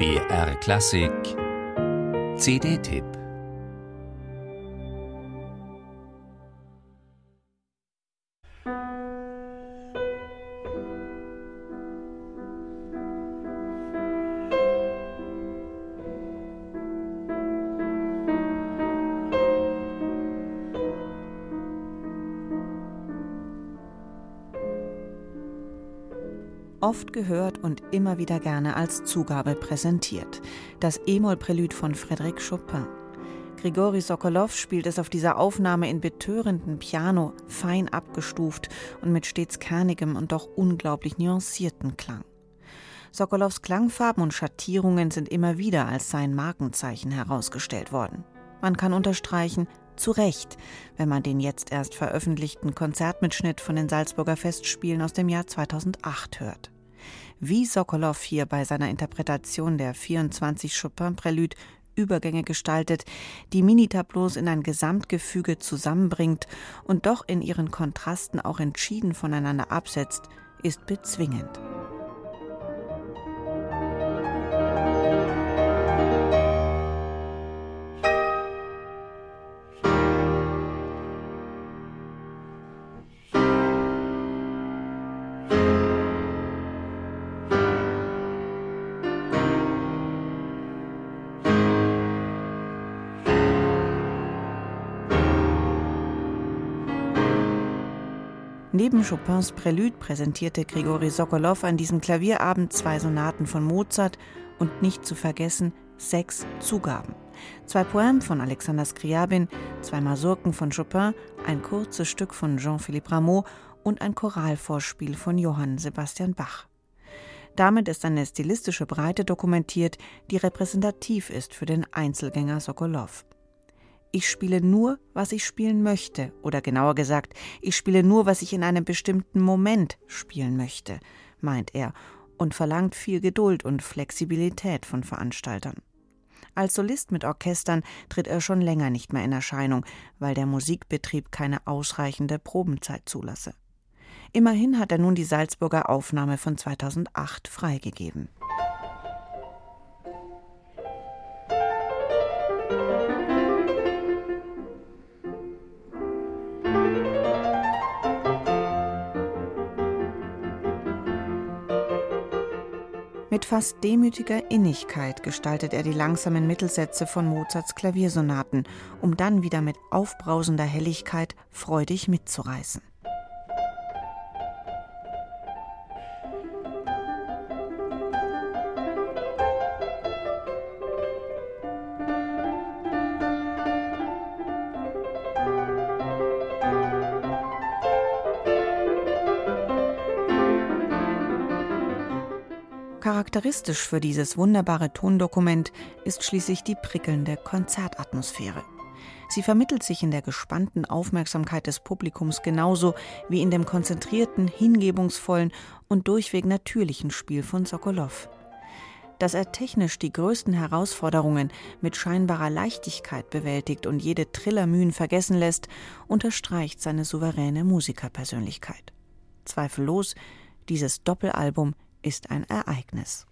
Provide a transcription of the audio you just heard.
BR Klassik. CD-Tipp oft gehört und immer wieder gerne als Zugabe präsentiert. Das E-Moll-Prälude von Frédéric Chopin. Grigori Sokolow spielt es auf dieser Aufnahme in betörendem Piano, fein abgestuft und mit stets kernigem und doch unglaublich nuancierten Klang. Sokolows Klangfarben und Schattierungen sind immer wieder als sein Markenzeichen herausgestellt worden. Man kann unterstreichen, zu Recht, wenn man den jetzt erst veröffentlichten Konzertmitschnitt von den Salzburger Festspielen aus dem Jahr 2008 hört. Wie Sokolow hier bei seiner Interpretation der 24 Chopin-Prälude Übergänge gestaltet, die Minitableaus in ein Gesamtgefüge zusammenbringt und doch in ihren Kontrasten auch entschieden voneinander absetzt, ist bezwingend. Neben Chopins Prälude präsentierte Grigori Sokolow an diesem Klavierabend zwei Sonaten von Mozart und nicht zu vergessen sechs Zugaben. Zwei Poèmes von Alexander Skriabin, zwei Masurken von Chopin, ein kurzes Stück von Jean-Philippe Rameau und ein Choralvorspiel von Johann Sebastian Bach. Damit ist eine stilistische Breite dokumentiert, die repräsentativ ist für den Einzelgänger Sokolow. Ich spiele nur, was ich spielen möchte, oder genauer gesagt, ich spiele nur, was ich in einem bestimmten Moment spielen möchte, meint er und verlangt viel Geduld und Flexibilität von Veranstaltern. Als Solist mit Orchestern tritt er schon länger nicht mehr in Erscheinung, weil der Musikbetrieb keine ausreichende Probenzeit zulasse. Immerhin hat er nun die Salzburger Aufnahme von 2008 freigegeben. Mit fast demütiger Innigkeit gestaltet er die langsamen Mittelsätze von Mozarts Klaviersonaten, um dann wieder mit aufbrausender Helligkeit freudig mitzureißen. Charakteristisch für dieses wunderbare Tondokument ist schließlich die prickelnde Konzertatmosphäre. Sie vermittelt sich in der gespannten Aufmerksamkeit des Publikums genauso wie in dem konzentrierten, hingebungsvollen und durchweg natürlichen Spiel von Sokolow. Dass er technisch die größten Herausforderungen mit scheinbarer Leichtigkeit bewältigt und jede Trillermühen vergessen lässt, unterstreicht seine souveräne Musikerpersönlichkeit. Zweifellos, dieses Doppelalbum ist ein Ereignis.